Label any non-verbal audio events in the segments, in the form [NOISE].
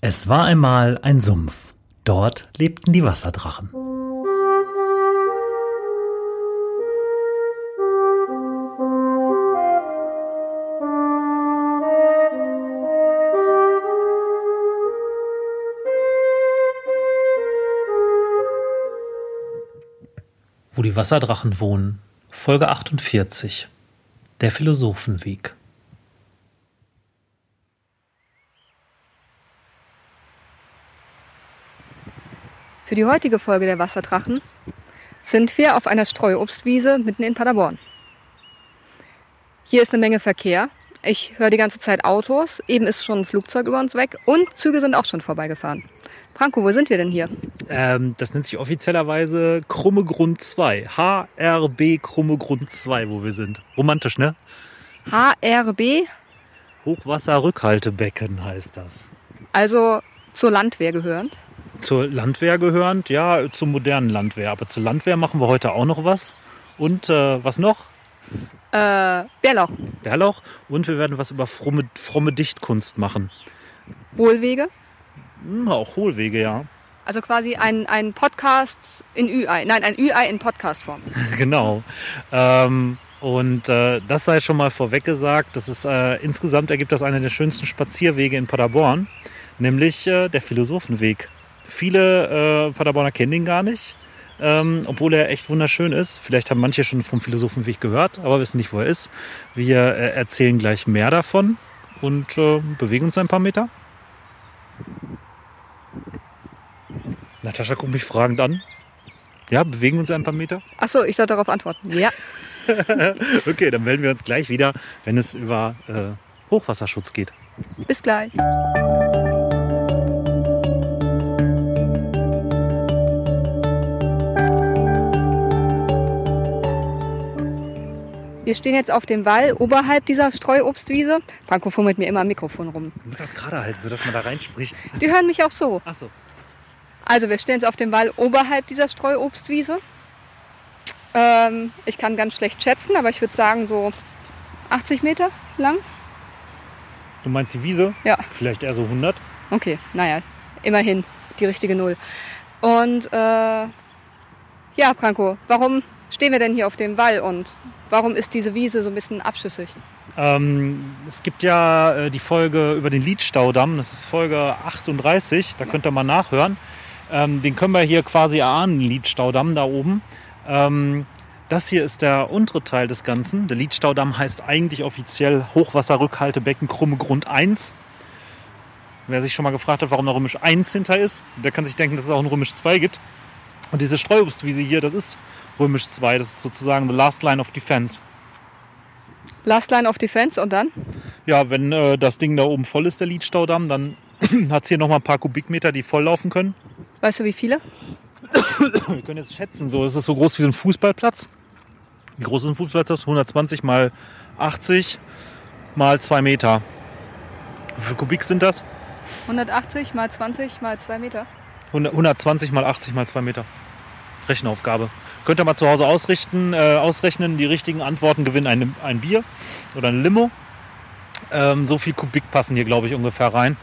Es war einmal ein Sumpf. Dort lebten die Wasserdrachen. Wo die Wasserdrachen wohnen. Folge 48. Der Philosophenweg. Für die heutige Folge der Wasserdrachen sind wir auf einer Streuobstwiese mitten in Paderborn. Hier ist eine Menge Verkehr. Ich höre die ganze Zeit Autos. Eben ist schon ein Flugzeug über uns weg und Züge sind auch schon vorbeigefahren. Franco, wo sind wir denn hier? Ähm, das nennt sich offiziellerweise Krumme Grund 2. HRB Krumme Grund 2, wo wir sind. Romantisch, ne? HRB? Hochwasserrückhaltebecken heißt das. Also zur Landwehr gehörend? Zur Landwehr gehörend, ja, zur modernen Landwehr. Aber zur Landwehr machen wir heute auch noch was. Und äh, was noch? Äh, Bärlauch. Bärlauch. Und wir werden was über fromme, fromme Dichtkunst machen. Hohlwege? Hm, auch Hohlwege, ja. Also quasi ein, ein Podcast in Ü-Ei. Nein, ein Ü-Ei in Podcastform. [LAUGHS] genau. Ähm, und äh, das sei schon mal vorweg gesagt. Das ist äh, insgesamt ergibt das einer der schönsten Spazierwege in Paderborn, nämlich äh, der Philosophenweg. Viele äh, Paderborner kennen ihn gar nicht, ähm, obwohl er echt wunderschön ist. Vielleicht haben manche schon vom Philosophenweg gehört, aber wissen nicht, wo er ist. Wir äh, erzählen gleich mehr davon und äh, bewegen uns ein paar Meter. Natascha guckt mich fragend an. Ja, bewegen uns ein paar Meter? Achso, ich soll darauf antworten. Ja. [LAUGHS] okay, dann melden wir uns gleich wieder, wenn es über äh, Hochwasserschutz geht. Bis gleich. Wir stehen jetzt auf dem Wall oberhalb dieser Streuobstwiese. Franco fummelt mir immer am Mikrofon rum. Du musst das gerade halten, sodass man da reinspricht. Die hören mich auch so. Ach so. Also wir stehen jetzt auf dem Wall oberhalb dieser Streuobstwiese. Ähm, ich kann ganz schlecht schätzen, aber ich würde sagen so 80 Meter lang. Du meinst die Wiese? Ja. Vielleicht eher so 100? Okay, naja, immerhin die richtige Null. Und äh, ja, Franco, warum stehen wir denn hier auf dem Wall und warum ist diese Wiese so ein bisschen abschüssig? Ähm, es gibt ja äh, die Folge über den Liedstaudamm, das ist Folge 38, da könnt ihr mal nachhören. Ähm, den können wir hier quasi erahnen, Liedstaudamm da oben. Ähm, das hier ist der untere Teil des Ganzen. Der Liedstaudamm heißt eigentlich offiziell Hochwasserrückhaltebecken Krumme Grund 1. Wer sich schon mal gefragt hat, warum da Römisch 1 hinter ist, der kann sich denken, dass es auch ein Römisch 2 gibt. Und diese Streuobstwiese hier, das ist Römisch 2. Das ist sozusagen the last line of defense. Last Line of Defense und dann? Ja, wenn äh, das Ding da oben voll ist, der Liedstaudamm, dann [CLEARS THROAT] hat es hier noch mal ein paar Kubikmeter, die volllaufen können. Weißt du, wie viele? [COUGHS] Wir können jetzt schätzen, so es ist so groß wie so ein Fußballplatz. Wie groß ist ein Fußballplatz? 120 mal 80 mal 2 Meter. Wie viele Kubik sind das? 180 mal 20 mal 2 Meter. 100 120 mal 80 mal 2 Meter. Rechenaufgabe. Könnt ihr mal zu Hause ausrichten, äh, ausrechnen. Die richtigen Antworten gewinnen ein, ein Bier oder ein Limo. Ähm, so viel Kubik passen hier, glaube ich, ungefähr rein.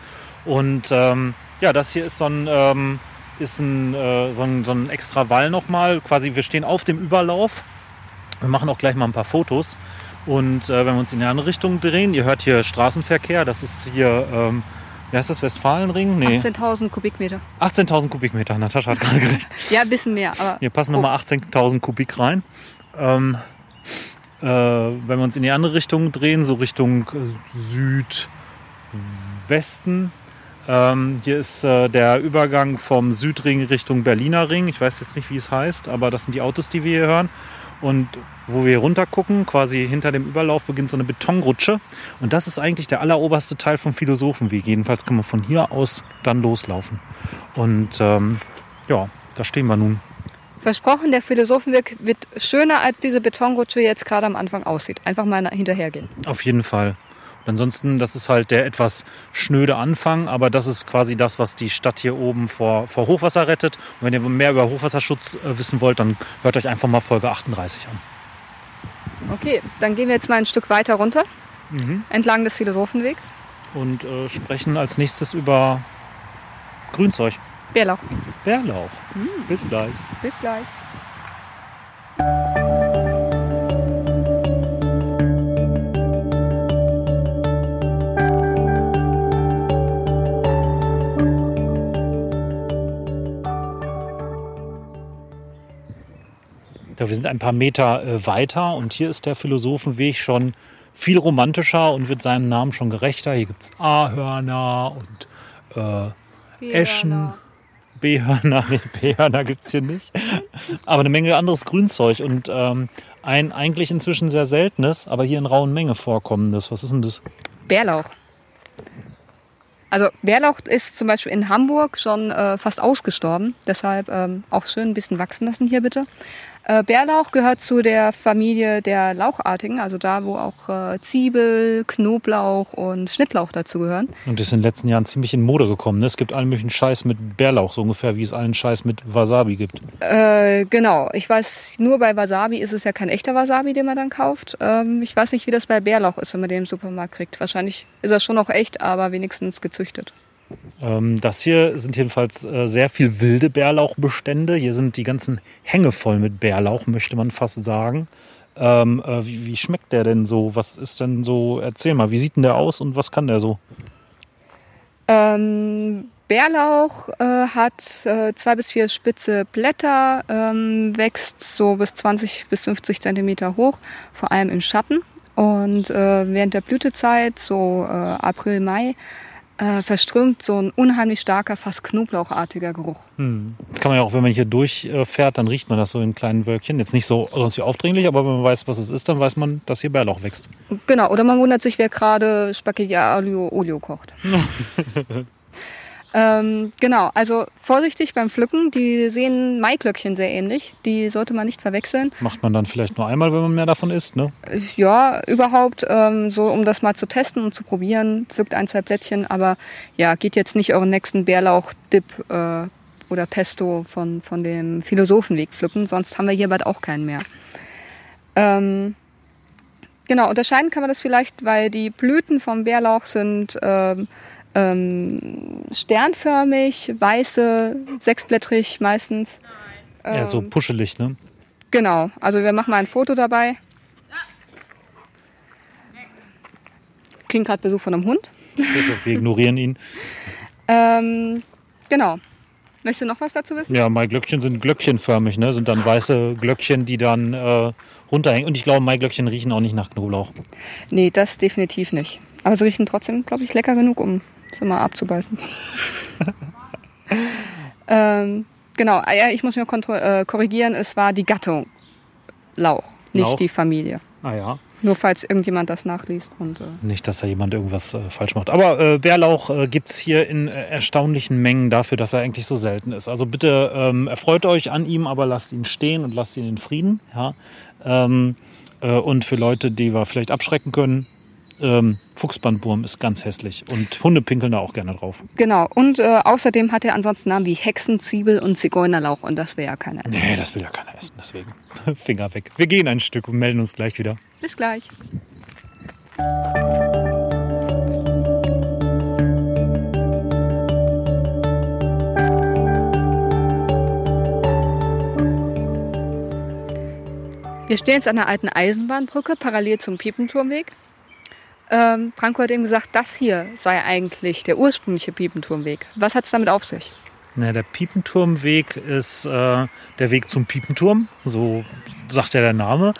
Und ähm, ja, das hier ist so ein, ähm, ist ein, äh, so ein, so ein extra Wall nochmal. Quasi, wir stehen auf dem Überlauf. Wir machen auch gleich mal ein paar Fotos. Und äh, wenn wir uns in die andere Richtung drehen, ihr hört hier Straßenverkehr. Das ist hier, ähm, wie heißt das, Westfalenring? Nee. 18.000 Kubikmeter. 18.000 Kubikmeter. Natascha hat gerade gerechnet. [LAUGHS] Ja, ein bisschen mehr. Aber Hier passen Oh. nochmal 18.000 Kubik rein. Ähm, äh, wenn wir uns in die andere Richtung drehen, so Richtung äh, Südwesten, ähm, hier ist äh, der Übergang vom Südring Richtung Berliner Ring. Ich weiß jetzt nicht, wie es heißt, aber das sind die Autos, die wir hier hören. Und wo wir runter gucken, quasi hinter dem Überlauf beginnt so eine Betonrutsche. Und das ist eigentlich der alleroberste Teil vom Philosophenweg. Jedenfalls können wir von hier aus dann loslaufen. Und ähm, ja, da stehen wir nun. versprochen, der Philosophenweg wird schöner, als diese Betonrutsche jetzt gerade am Anfang aussieht. Einfach mal hinterhergehen. Auf jeden Fall. Ansonsten, das ist halt der etwas schnöde Anfang, aber das ist quasi das, was die Stadt hier oben vor, vor Hochwasser rettet. Und wenn ihr mehr über Hochwasserschutz äh, wissen wollt, dann hört euch einfach mal Folge 38 an. Okay, dann gehen wir jetzt mal ein Stück weiter runter, Mhm. entlang des Philosophenwegs. Und äh, sprechen als nächstes über Grünzeug. Bärlauch. Bärlauch. Bis gleich. Bis gleich. Wir sind ein paar Meter äh, weiter und hier ist der Philosophenweg schon viel romantischer und wird seinem Namen schon gerechter. Hier gibt es Ahörner und äh, Eschen. B-Hörner, nee, [LAUGHS] B-Hörner gibt es hier nicht. Aber eine Menge anderes Grünzeug und ähm, ein eigentlich inzwischen sehr seltenes, aber hier in rauen Menge vorkommendes. Was ist denn das? Bärlauch. Also Bärlauch ist zum Beispiel in Hamburg schon äh, fast ausgestorben. Deshalb ähm, auch schön ein bisschen wachsen lassen hier bitte. Äh, Bärlauch gehört zu der Familie der Lauchartigen, also da, wo auch äh, Zwiebel, Knoblauch und Schnittlauch dazu gehören. Und das ist in den letzten Jahren ziemlich in Mode gekommen. Ne? Es gibt allen möglichen Scheiß mit Bärlauch, so ungefähr wie es allen Scheiß mit Wasabi gibt. Äh, genau, ich weiß, nur bei Wasabi ist es ja kein echter Wasabi, den man dann kauft. Ähm, ich weiß nicht, wie das bei Bärlauch ist, wenn man den im Supermarkt kriegt. Wahrscheinlich ist er schon noch echt, aber wenigstens gezüchtet. Ähm, das hier sind jedenfalls äh, sehr viel wilde Bärlauchbestände. Hier sind die ganzen Hänge voll mit Bärlauch, möchte man fast sagen. Ähm, äh, wie, wie schmeckt der denn so? Was ist denn so? Erzähl mal, wie sieht denn der aus und was kann der so? Ähm, Bärlauch äh, hat äh, zwei bis vier spitze Blätter, ähm, wächst so bis 20 bis 50 Zentimeter hoch, vor allem im Schatten. Und äh, während der Blütezeit, so äh, April, Mai, äh, verströmt so ein unheimlich starker, fast knoblauchartiger Geruch. Hm. Das kann man ja auch, wenn man hier durchfährt, dann riecht man das so in kleinen Wölkchen. Jetzt nicht so sonst wie aufdringlich, aber wenn man weiß, was es ist, dann weiß man, dass hier Bärlauch wächst. Genau, oder man wundert sich, wer gerade Spaghetti Aglio Olio kocht. [LAUGHS] ähm, genau, also vorsichtig beim Pflücken. Die sehen Maiglöckchen sehr ähnlich. Die sollte man nicht verwechseln. Macht man dann vielleicht nur einmal, wenn man mehr davon isst, ne? Ja, überhaupt, ähm, so um das mal zu testen und zu probieren, pflückt ein, zwei Blättchen, aber ja, geht jetzt nicht euren nächsten Bärlauch-Dip äh, oder Pesto von, von dem Philosophenweg pflücken, sonst haben wir hier bald auch keinen mehr. Ähm, genau, unterscheiden kann man das vielleicht, weil die Blüten vom Bärlauch sind ähm, ähm, sternförmig, weiße, sechsblättrig meistens. Ja, so Ähm, puschelig, ne? Genau, also wir machen mal ein Foto dabei. Kriegen gerade Besuch von einem Hund. [LAUGHS] Wir ignorieren ihn. Ähm, genau. Möchtest du noch was dazu wissen? Ja, Maiglöckchen sind glöckchenförmig, ne? Sind dann weiße Glöckchen, die dann äh, runterhängen. Und ich glaube, Maiglöckchen riechen auch nicht nach Knoblauch. Nee, das definitiv nicht. Aber sie riechen trotzdem, glaube ich, lecker genug, um sie mal abzubeißen. [LAUGHS] ähm, genau, ah ja, ich muss mich äh, korrigieren, es war die Gattung Lauch, nicht Lauch? die Familie. Ah ja. Nur falls irgendjemand das nachliest. Und, äh, Nicht, dass da jemand irgendwas äh, falsch macht. Aber äh, Bärlauch äh, gibt es hier in äh, erstaunlichen Mengen dafür, dass er eigentlich so selten ist. Also bitte ähm, erfreut euch an ihm, aber lasst ihn stehen und lasst ihn in Frieden. Ja? Ähm, äh, und für Leute, die wir vielleicht abschrecken können, ähm, Fuchsbandwurm ist ganz hässlich. Und Hunde pinkeln da auch gerne drauf. genau, und äh, außerdem hat er ansonsten Namen wie Hexen, Zwiebel und Zigeunerlauch. Und das wäre ja keiner. Nee, das will ja keiner essen, deswegen. [LAUGHS] Finger weg. Wir gehen ein Stück und melden uns gleich wieder. Bis gleich. Wir stehen jetzt an der alten Eisenbahnbrücke, parallel zum Piepenturmweg. Ähm, Branko hat eben gesagt, das hier sei eigentlich der ursprüngliche Piepenturmweg. Was hat es damit auf sich? Na, der Piepenturmweg ist äh, der Weg zum Piepenturm, so sagt ja der Name.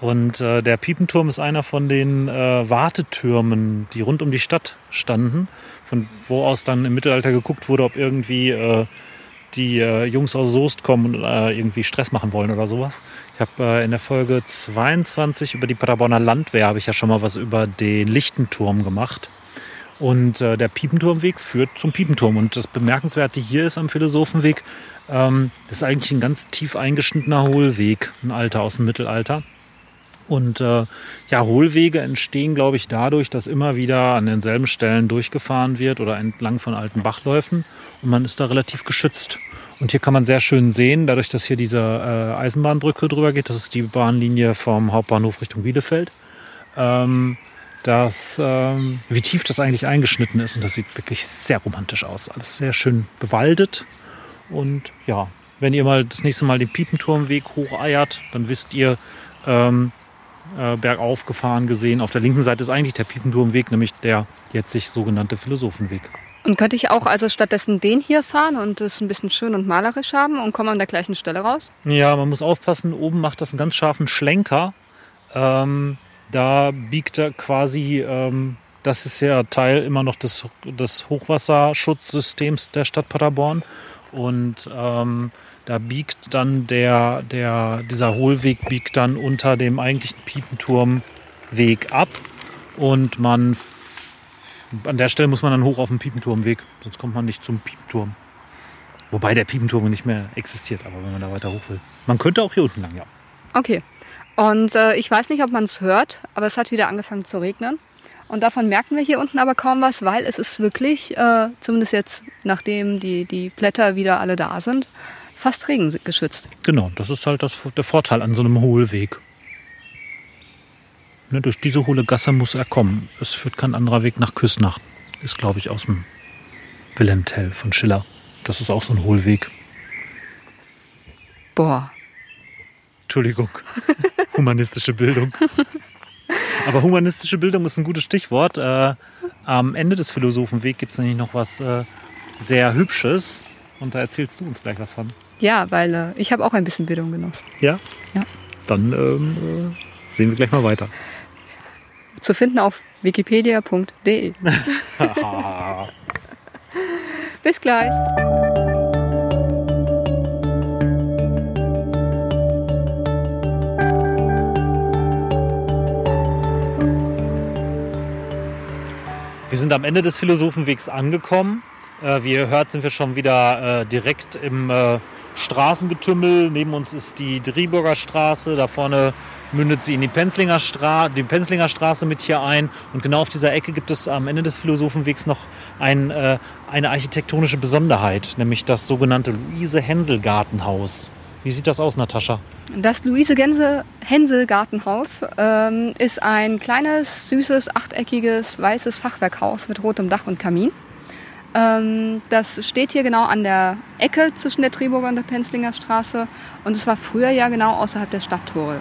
Und äh, der Piepenturm ist einer von den äh, Wartetürmen, die rund um die Stadt standen, von wo aus dann im Mittelalter geguckt wurde, ob irgendwie äh, die äh, Jungs aus Soest kommen und äh, irgendwie Stress machen wollen oder sowas. Ich habe äh, in der Folge 22 über die Paderborner Landwehr habe ich ja schon mal was über den Lichtenturm gemacht. Und äh, der Piepenturmweg führt zum Piepenturm. Und das Bemerkenswerte hier ist am Philosophenweg, ähm, das ist eigentlich ein ganz tief eingeschnittener Hohlweg, ein alter aus dem Mittelalter. Und äh, ja, Hohlwege entstehen, glaube ich, dadurch, dass immer wieder an denselben Stellen durchgefahren wird oder entlang von alten Bachläufen. Und man ist da relativ geschützt. Und hier kann man sehr schön sehen, dadurch, dass hier diese äh, Eisenbahnbrücke drüber geht, das ist die Bahnlinie vom Hauptbahnhof Richtung Bielefeld, ähm, dass, ähm, wie tief das eigentlich eingeschnitten ist. Und das sieht wirklich sehr romantisch aus. Alles sehr schön bewaldet. Und ja, wenn ihr mal das nächste Mal den Piepenturmweg hocheiert, dann wisst ihr, ähm, äh, bergauf gefahren gesehen. Auf der linken Seite ist eigentlich der Piepenturmweg, nämlich der jetzt sich sogenannte Philosophenweg. Und könnte ich auch also stattdessen den hier fahren und es ein bisschen schön und malerisch haben und komme an der gleichen Stelle raus? Ja, man muss aufpassen, oben macht das einen ganz scharfen Schlenker. Ähm, da biegt er quasi, ähm, das ist ja Teil immer noch des, des Hochwasserschutzsystems der Stadt Paderborn. Und ähm, da biegt dann der, der, dieser Hohlweg biegt dann unter dem eigentlichen Piepenturmweg ab. Und man an der Stelle muss man dann hoch auf den Piepenturmweg, sonst kommt man nicht zum Piepenturm. Wobei der Piepenturm nicht mehr existiert, aber wenn man da weiter hoch will. Man könnte auch hier unten lang, ja. Okay. Und äh, ich weiß nicht, ob man es hört, aber es hat wieder angefangen zu regnen. Und davon merken wir hier unten aber kaum was, weil es ist wirklich, äh, zumindest jetzt, nachdem die, die Blätter wieder alle da sind, fast regengeschützt. Genau, das ist halt das, der Vorteil an so einem Hohlweg. Ne, durch diese hohle Gasse muss er kommen. Es führt kein anderer Weg nach Küsnacht. Ist, glaube ich, aus dem Wilhelm Tell von Schiller. Das ist auch so ein Hohlweg. Boah. Entschuldigung. [LAUGHS] Humanistische Bildung. Aber humanistische Bildung ist ein gutes Stichwort. Äh, am Ende des Philosophenwegs gibt es nämlich noch was äh, sehr Hübsches. Und da erzählst du uns gleich was von. Ja, weil äh, ich habe auch ein bisschen Bildung genossen. Ja? Ja. Dann ähm, äh, sehen wir gleich mal weiter. Zu finden auf wikipedia.de. [LAUGHS] Bis gleich. Wir sind am Ende des Philosophenwegs angekommen. Äh, wie ihr hört, sind wir schon wieder äh, direkt im äh, Straßengetümmel. Neben uns ist die Driburger Straße. Da vorne mündet sie in die Penzlinger, Stra die Penzlinger Straße mit hier ein. Und genau auf dieser Ecke gibt es am Ende des Philosophenwegs noch ein, äh, eine architektonische Besonderheit, nämlich das sogenannte Luise-Hensel-Gartenhaus. Wie sieht das aus, Natascha? Das Luise Gänse Hänsel Gartenhaus ähm, ist ein kleines, süßes, achteckiges, weißes Fachwerkhaus mit rotem Dach und Kamin. Ähm, das steht hier genau an der Ecke zwischen der Triburger und der Penzlinger Straße und es war früher ja genau außerhalb der Stadttore.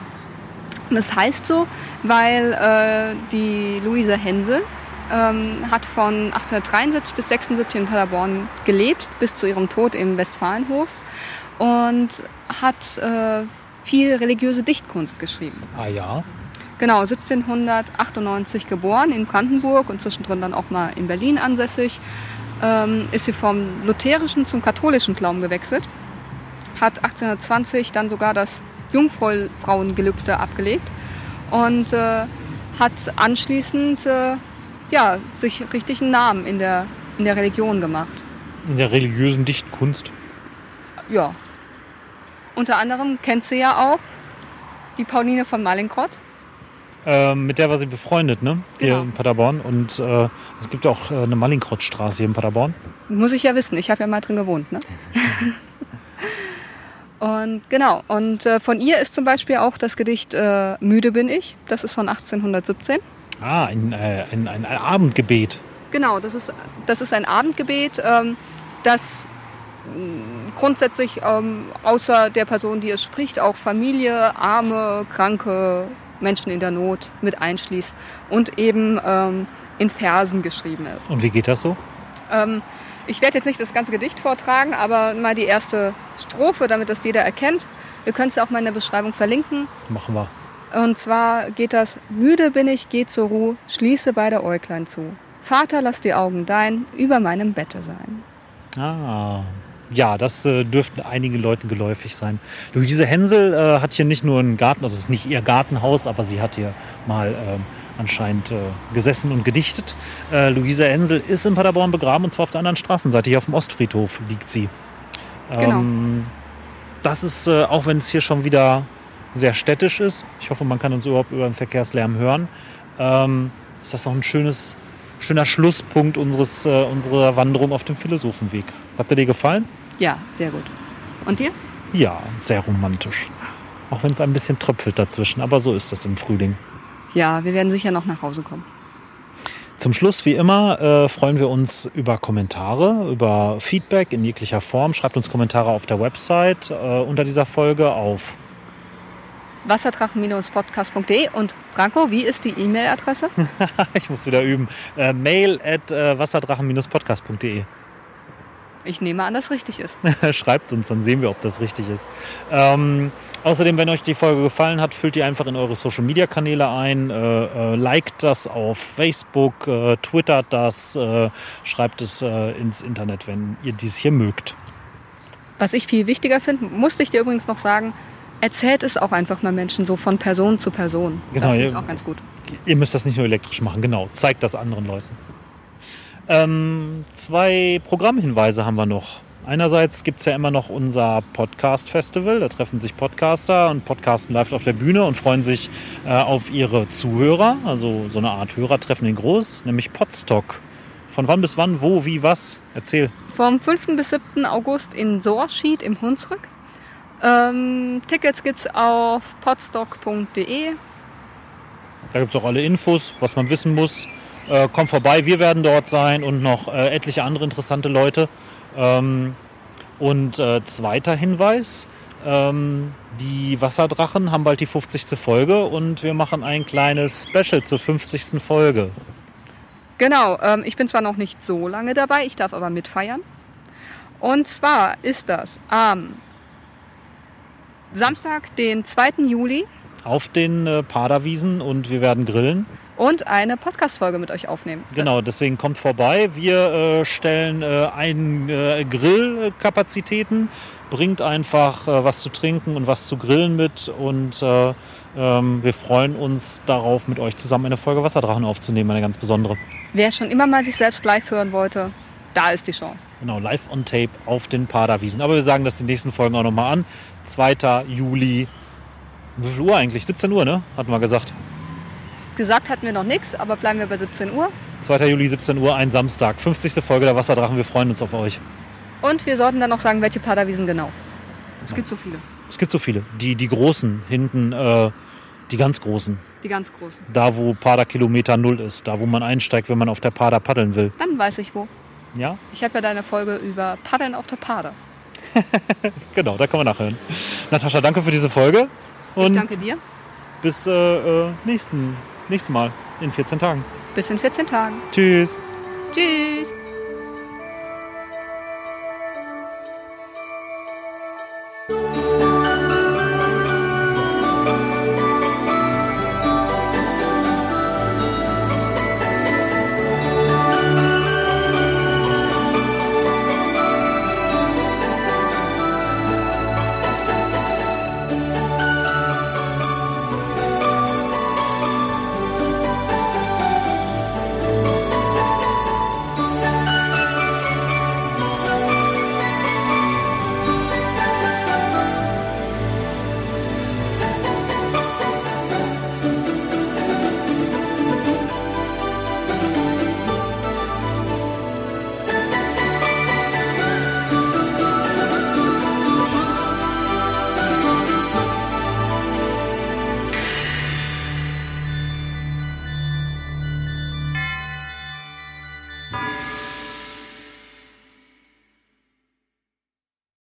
Das heißt so, weil äh, die Luise Hensel ähm, hat von 1873 bis 76 in Paderborn gelebt, bis zu ihrem Tod im Westfalenhof und hat äh, viel religiöse Dichtkunst geschrieben. Ah ja. Genau, 1798 geboren in Brandenburg und zwischendrin dann auch mal in Berlin ansässig. Ähm, ist sie vom lutherischen zum katholischen Glauben gewechselt. Hat 1820 dann sogar das Jungfrauengelübde abgelegt und äh, hat anschließend äh, ja, sich richtig einen Namen in der, in der Religion gemacht. In der religiösen Dichtkunst. Ja. Unter anderem kennt sie ja auch die Pauline von Mallinckrodt. Ähm, mit der war sie befreundet, ne? Hier Genau. in Paderborn. Und äh, es gibt auch äh, eine Mallinckrodt-Straße hier in Paderborn. Muss ich ja wissen, ich habe ja mal drin gewohnt. Ne? [LAUGHS] und genau, und äh, von ihr ist zum Beispiel auch das Gedicht äh, Müde bin ich. Das ist von 1817. Ah, ein, äh, ein, ein Abendgebet. Genau, das ist, das ist ein Abendgebet, ähm, das mh, grundsätzlich ähm, außer der Person, die es spricht, auch Familie, arme, kranke Menschen in der Not mit einschließt und eben ähm, in Versen geschrieben ist. Und wie geht das so? Ähm, ich werde jetzt nicht das ganze Gedicht vortragen, aber mal die erste Strophe, damit das jeder erkennt. Wir können es ja auch mal in der Beschreibung verlinken. Machen wir. Und zwar geht das, müde bin ich, geh zur Ruhe, schließe beide Äuglein zu. Vater, lass die Augen dein über meinem Bette sein. Ah, ja, das äh, dürfte einigen Leuten geläufig sein. Luise Hensel äh, hat hier nicht nur einen Garten, also es ist nicht ihr Gartenhaus, aber sie hat hier mal ähm, anscheinend äh, gesessen und gedichtet. Äh, Luise Hensel ist in Paderborn begraben und zwar auf der anderen Straßenseite. Hier auf dem Ostfriedhof liegt sie. Ähm, Das ist, äh, auch wenn es hier schon wieder sehr städtisch ist, ich hoffe, man kann uns überhaupt über den Verkehrslärm hören, ähm, ist das noch ein schönes, schöner Schlusspunkt unseres, äh, unserer Wanderung auf dem Philosophenweg. Hat er dir gefallen? Ja, sehr gut. Und dir? Ja, sehr romantisch. Auch wenn es ein bisschen tröpfelt dazwischen, aber so ist das im Frühling. Ja, wir werden sicher noch nach Hause kommen. Zum Schluss, wie immer, äh, freuen wir uns über Kommentare, über Feedback in jeglicher Form. Schreibt uns Kommentare auf der Website äh, unter dieser Folge auf wasserdrachen-podcast.de und Branko, wie ist die E-Mail-Adresse? [LAUGHS] ich muss wieder üben. Äh, mail at äh, wasserdrachen-podcast.de. Ich nehme an, dass richtig ist. [LAUGHS] Schreibt uns, dann sehen wir, ob das richtig ist. Ähm, außerdem, wenn euch die Folge gefallen hat, füllt ihr einfach in eure Social Media Kanäle ein, äh, äh, liked das auf Facebook, äh, twittert das, äh, schreibt es äh, ins Internet, wenn ihr dies hier mögt. Was ich viel wichtiger finde, musste ich dir übrigens noch sagen, erzählt es auch einfach mal Menschen so von Person zu Person. Genau, das ich auch ganz gut. Ihr müsst das nicht nur elektrisch machen, genau. Zeigt das anderen Leuten. Ähm, zwei Programmhinweise haben wir noch. Einerseits gibt es ja immer noch unser Podcast-Festival. Da treffen sich Podcaster und podcasten live auf der Bühne und freuen sich äh, auf ihre Zuhörer. Also so eine Art Hörertreffen in groß, nämlich Podstock. Von wann bis wann, wo, wie, was? Erzähl. Vom 5. bis 7. August in Sorschied im Hunsrück. Ähm, Tickets gibt's auf podstock.de. Da gibt es auch alle Infos, was man wissen muss. Äh, kommt vorbei, wir werden dort sein und noch äh, etliche andere interessante Leute. Ähm, und äh, zweiter Hinweis, ähm, die Wasserdrachen haben bald die 50. Folge und wir machen ein kleines Special zur 50. Folge. Genau, ähm, ich bin zwar noch nicht so lange dabei, ich darf aber mitfeiern. Und zwar ist das am Samstag, den 2. Juli Auf den äh, Paderwiesen und wir werden grillen. Und eine Podcast-Folge mit euch aufnehmen. Genau, deswegen kommt vorbei. Wir äh, stellen äh, ein äh, Grillkapazitäten, bringt einfach äh, was zu trinken und was zu grillen mit und äh, ähm, wir freuen uns darauf, mit euch zusammen eine Folge Wasserdrachen aufzunehmen, eine ganz besondere. Wer schon immer mal sich selbst live hören wollte, da ist die Chance. Genau, live on tape auf den Paderwiesen. Aber wir sagen das die nächsten Folgen auch nochmal an. 2. Juli. Wie viel Uhr eigentlich? 17 Uhr, ne? Hatten wir gesagt. Gesagt hatten wir noch nichts, aber bleiben wir bei 17 Uhr. 2. Juli, 17 Uhr, ein Samstag. 50. Folge der Wasserdrachen. Wir freuen uns auf euch. Und wir sollten dann noch sagen, welche Paderwiesen genau. Es gibt so viele, Es gibt so viele. Die, die großen hinten, äh, die ganz großen. die ganz großen. Da, wo Pader Kilometer Null ist. Da, wo man einsteigt, wenn man auf der Pader paddeln will. Dann weiß ich wo. Ja, Ich habe ja deine Folge über Paddeln auf der Pader. [LAUGHS] genau, da kann man nachhören. Natascha, danke für diese Folge. Ich Und danke dir. bis äh, äh, nächsten, nächsten Mal in 14 Tagen. Bis in 14 Tagen. Tschüss. Tschüss.